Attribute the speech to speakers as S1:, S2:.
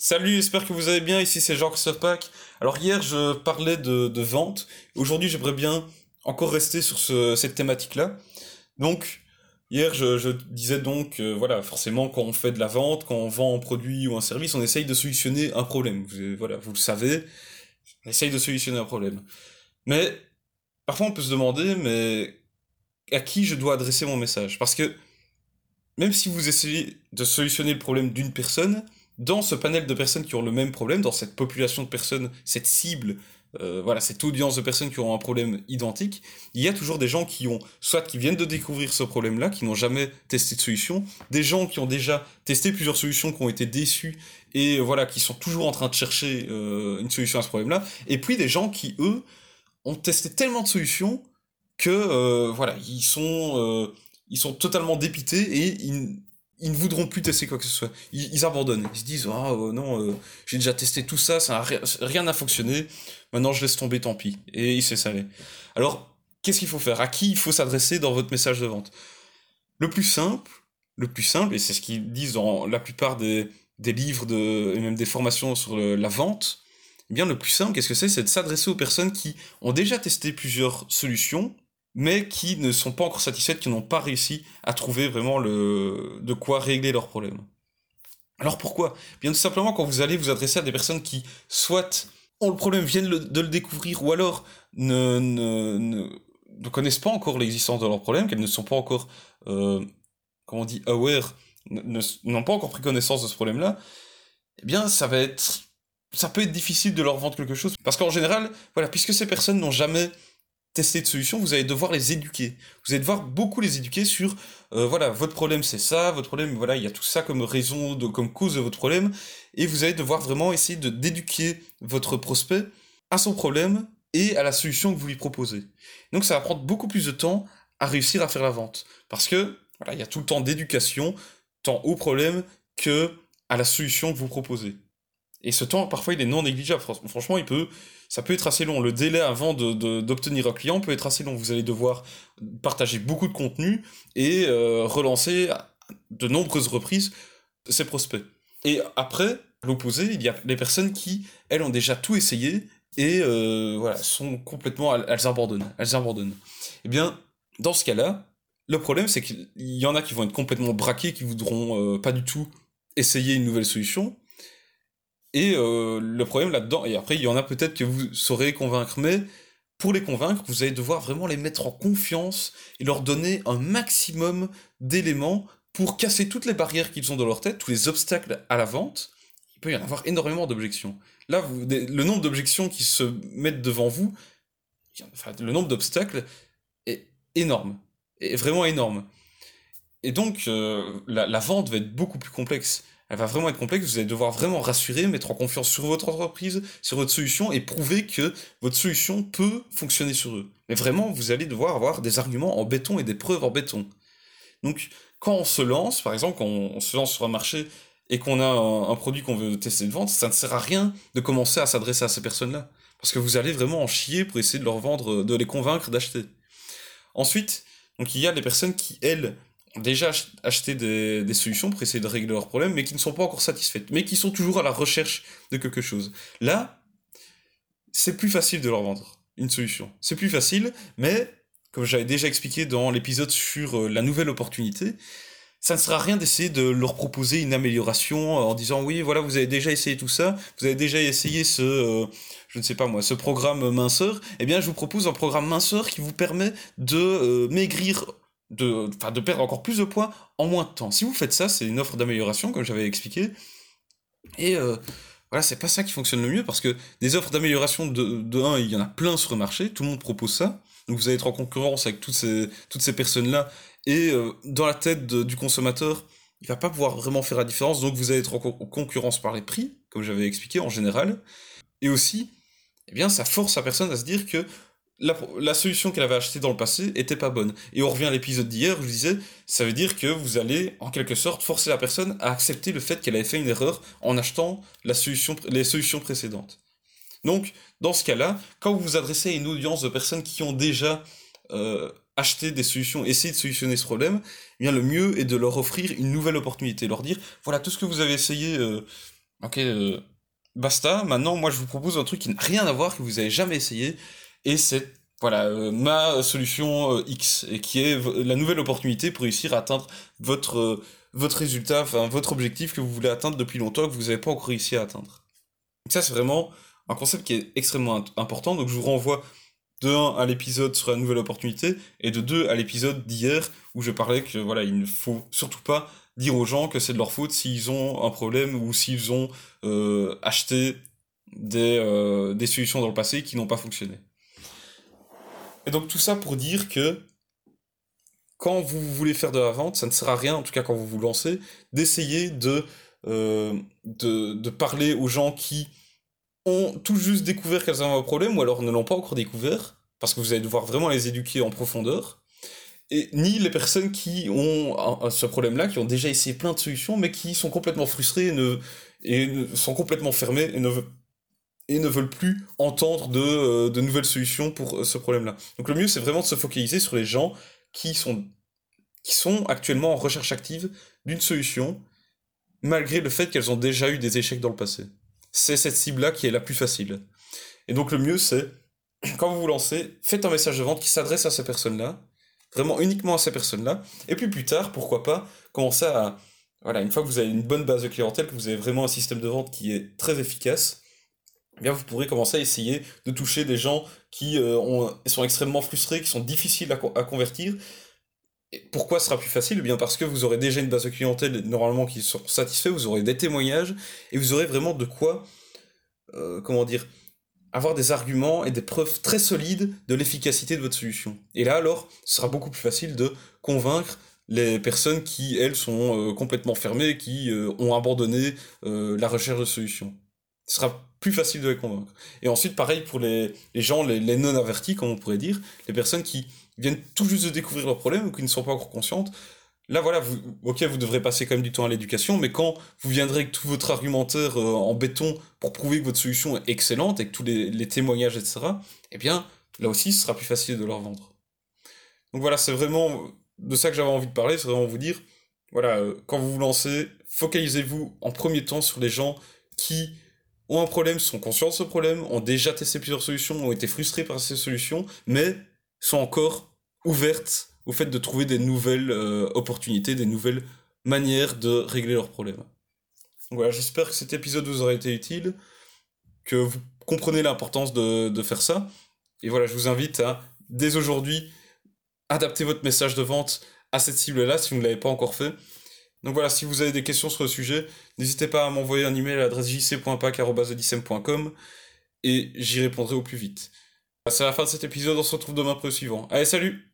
S1: Salut, j'espère que vous allez bien. Ici c'est Jean-Christophe. Alors hier je parlais de, de vente. Aujourd'hui j'aimerais bien encore rester sur ce, cette thématique-là. Donc hier je, je disais donc euh, voilà forcément quand on fait de la vente, quand on vend un produit ou un service, on essaye de solutionner un problème. Vous, voilà, vous le savez, on essaye de solutionner un problème. Mais parfois on peut se demander mais à qui je dois adresser mon message? Parce que même si vous essayez de solutionner le problème d'une personne, dans ce panel de personnes qui ont le même problème, dans cette population de personnes, cette cible, euh, voilà, cette audience de personnes qui ont un problème identique, il y a toujours des gens qui ont, soit qui viennent de découvrir ce problème-là, qui n'ont jamais testé de solution, des gens qui ont déjà testé plusieurs solutions, qui ont été déçus, et voilà, qui sont toujours en train de chercher euh, une solution à ce problème-là, et puis des gens qui, eux, ont testé tellement de solutions que, euh, voilà, ils sont, euh, ils sont totalement dépités et ils, ils ne voudront plus tester quoi que ce soit. Ils, abandonnent. Ils se disent ah oh, non, euh, j'ai déjà testé tout ça, ça a rien n'a fonctionné. Maintenant je laisse tomber, tant pis. Et il s'est salé. Alors qu'est-ce qu'il faut faire? À qui il faut s'adresser dans votre message de vente? Le plus simple, le plus simple, et c'est ce qu'ils disent dans la plupart des, livres de, et même des formations sur le, la vente. Eh bien le plus simple, qu'est-ce que c'est? C'est de s'adresser aux personnes qui ont déjà testé plusieurs solutions mais qui ne sont pas encore satisfaites, qui n'ont pas réussi à trouver vraiment le, de quoi régler leurs problèmes. Alors pourquoi? Bien tout simplement quand vous allez vous adresser à des personnes qui soit ont le problème, viennent de le découvrir, ou alors ne, ne, ne, connaissent pas encore l'existence de leur problème, qu'elles ne sont pas encore, euh, comment on dit, aware, n'ont pas encore pris connaissance de ce problème-là, eh bien ça va être, ça peut être difficile de leur vendre quelque chose, parce qu'en général, voilà, puisque ces personnes n'ont jamais tester de solutions, vous allez devoir les éduquer. Vous allez devoir beaucoup les éduquer sur, euh, voilà, votre problème c'est ça, votre problème, voilà, il y a tout ça comme raison, de, comme cause de votre problème, et vous allez devoir vraiment essayer de d'éduquer votre prospect à son problème et à la solution que vous lui proposez. Donc ça va prendre beaucoup plus de temps à réussir à faire la vente, parce que voilà, il y a tout le temps d'éducation, tant au problème que à la solution que vous proposez. Et ce temps, parfois, il est non négligeable. Franchement, il peut, ça peut être assez long. Le délai avant d'obtenir de, un client peut être assez long. Vous allez devoir partager beaucoup de contenu et euh, relancer de nombreuses reprises ces prospects. Et après, à l'opposé, il y a les personnes qui, elles, ont déjà tout essayé et euh, voilà, sont complètement, elles abandonnent, elles abandonnent. Eh bien, dans ce cas-là, le problème, c'est qu'il y en a qui vont être complètement braqués, qui voudront euh, pas du tout essayer une nouvelle solution, et euh, le problème là-dedans, et après il y en a peut-être que vous saurez convaincre, mais pour les convaincre, vous allez devoir vraiment les mettre en confiance et leur donner un maximum d'éléments pour casser toutes les barrières qu'ils ont dans leur tête, tous les obstacles à la vente. Il peut y en avoir énormément d'objections. Là, le nombre d'objections qui se mettent devant vous, le nombre d'obstacles est énorme, est vraiment énorme. Et donc, euh, la vente va être beaucoup plus complexe elle va vraiment être complexe, vous allez devoir vraiment rassurer, mettre en confiance sur votre entreprise, sur votre solution et prouver que votre solution peut fonctionner sur eux. Mais vraiment, vous allez devoir avoir des arguments en béton et des preuves en béton. Donc, quand on se lance, par exemple, quand on, se lance sur un marché et qu'on a un, produit qu'on veut tester de vente, ça ne sert à rien de commencer à s'adresser à ces personnes-là. Parce que vous allez vraiment en chier pour essayer de leur vendre, de les convaincre d'acheter. Ensuite, donc il y a des personnes qui, elles, déjà acheté des, solutions pour essayer de régler leurs problèmes, mais qui ne sont pas encore satisfaites, mais qui sont toujours à la recherche de quelque chose. Là, c'est plus facile de leur vendre une solution. C'est plus facile, mais comme j'avais déjà expliqué dans l'épisode sur euh, la nouvelle opportunité, ça ne sert à rien d'essayer de leur proposer une amélioration en disant oui voilà vous avez déjà essayé tout ça, vous avez déjà essayé ce euh, je ne sais pas moi ce programme minceur, eh bien je vous propose un programme minceur qui vous permet de euh, maigrir de, de perdre encore plus de poids en moins de temps. Si vous faites ça, c'est une offre d'amélioration, comme j'avais expliqué. Et euh, voilà, c'est pas ça qui fonctionne le mieux, parce que des offres d'amélioration de, de 1, il y en a plein sur le marché, tout le monde propose ça. Donc vous allez être en concurrence avec toutes ces, toutes ces personnes-là. Et euh, dans la tête du consommateur, il va pas pouvoir vraiment faire la différence, donc vous allez être en, en concurrence par les prix, comme j'avais expliqué en général. Et aussi, eh bien, ça force la personne à se dire que la, la, solution qu'elle avait achetée dans le passé était pas bonne. Et on revient à l'épisode d'hier, je disais, ça veut dire que vous allez, en quelque sorte, forcer la personne à accepter le fait qu'elle avait fait une erreur en achetant la solution, les solutions précédentes. Donc, dans ce cas-là, quand vous vous adressez à une audience de personnes qui ont déjà euh, acheté des solutions, essayé de solutionner ce problème, eh bien le mieux est de leur offrir une nouvelle opportunité, leur dire, voilà, tout ce que vous avez essayé euh, Ok, euh, basta. Maintenant, moi, je vous propose un truc qui n'a rien à voir, que vous avez jamais essayé, et c'est voilà euh, ma solution euh, X, et qui est la nouvelle opportunité pour réussir à atteindre votre votre résultat, enfin votre objectif que vous voulez atteindre depuis longtemps que vous n'avez pas encore réussi à atteindre. Donc ça, c'est vraiment un concept qui est extrêmement important. Donc je vous renvoie de 1 à l'épisode sur la nouvelle opportunité et de 2 à l'épisode d'hier où je parlais que voilà, il ne faut surtout pas dire aux gens que c'est de leur faute s'ils ont un problème ou s'ils ont euh, acheté des, euh, des solutions dans le passé qui n'ont pas fonctionné. Et donc tout ça pour dire que quand vous voulez faire de la vente, ça ne sert à rien, en tout cas quand vous vous lancez, d'essayer de, euh, parler aux gens qui ont tout juste découvert qu'elles avaient un problème ou alors ne l'ont pas encore découvert, parce que vous allez devoir vraiment les éduquer en profondeur et ni les personnes qui ont ce problème-là, qui ont déjà essayé plein de solutions, mais qui sont complètement frustrées et, sont complètement fermées et ne, et ne veulent plus entendre de, euh, de nouvelles solutions pour euh, ce problème-là. Donc le mieux, c'est vraiment de se focaliser sur les gens qui sont, qui sont actuellement en recherche active d'une solution, malgré le fait qu'elles ont déjà eu des échecs dans le passé. C'est cette cible-là qui est la plus facile. Et donc le mieux, c'est, quand vous vous lancez, faites un message de vente qui s'adresse à ces personnes-là, vraiment uniquement à ces personnes-là. Et puis plus tard, pourquoi pas, commencer à... Voilà, une fois que vous avez une bonne base de clientèle, que vous avez vraiment un système de vente qui est très efficace, bien vous pourrez commencer à essayer de toucher des gens qui euh, ont, sont extrêmement frustrés, qui sont difficiles à, convertir. Pourquoi ce sera plus facile? Eh bien parce que vous aurez déjà une base de clientèle normalement qui sont satisfaits, vous aurez des témoignages, et vous aurez vraiment de quoi, euh, comment dire, avoir des arguments et des preuves très solides de l'efficacité de votre solution. Et là, alors, ce sera beaucoup plus facile de convaincre les personnes qui, elles, sont euh, complètement fermées, qui ont abandonné la recherche de solutions. Ce sera plus facile de les convaincre. Et ensuite, pareil pour les, les gens, les, non-avertis, comme on pourrait dire, les personnes qui viennent tout juste de découvrir leur problème ou qui ne sont pas encore conscientes, Là, voilà, vous, ok, vous devrez passer quand même du temps à l'éducation, mais quand vous viendrez avec tout votre argumentaire euh, en béton pour prouver que votre solution est excellente, avec tous les, témoignages, etc., eh bien, là aussi, ce sera plus facile de leur vendre. Donc voilà, c'est vraiment de ça que j'avais envie de parler, c'est vraiment vous dire, voilà, euh, quand vous vous lancez, focalisez-vous en premier temps sur les gens qui ont un problème, sont conscients de ce problème, ont déjà testé plusieurs solutions, ont été frustrés par ces solutions, mais sont encore ouvertes au fait de trouver des nouvelles euh, opportunités, des nouvelles manières de régler leurs problèmes. voilà, j'espère que cet épisode vous aura été utile, que vous comprenez l'importance de, de faire ça. Et voilà, je vous invite à, dès aujourd'hui, adapter votre message de vente à cette cible-là si vous ne l'avez pas encore fait. Donc voilà, si vous avez des questions sur le sujet, n'hésitez pas à m'envoyer un email à l'adresse jc.pac.com et j'y répondrai au plus vite. C'est la fin de cet épisode, on se retrouve demain pour le suivant. Allez, salut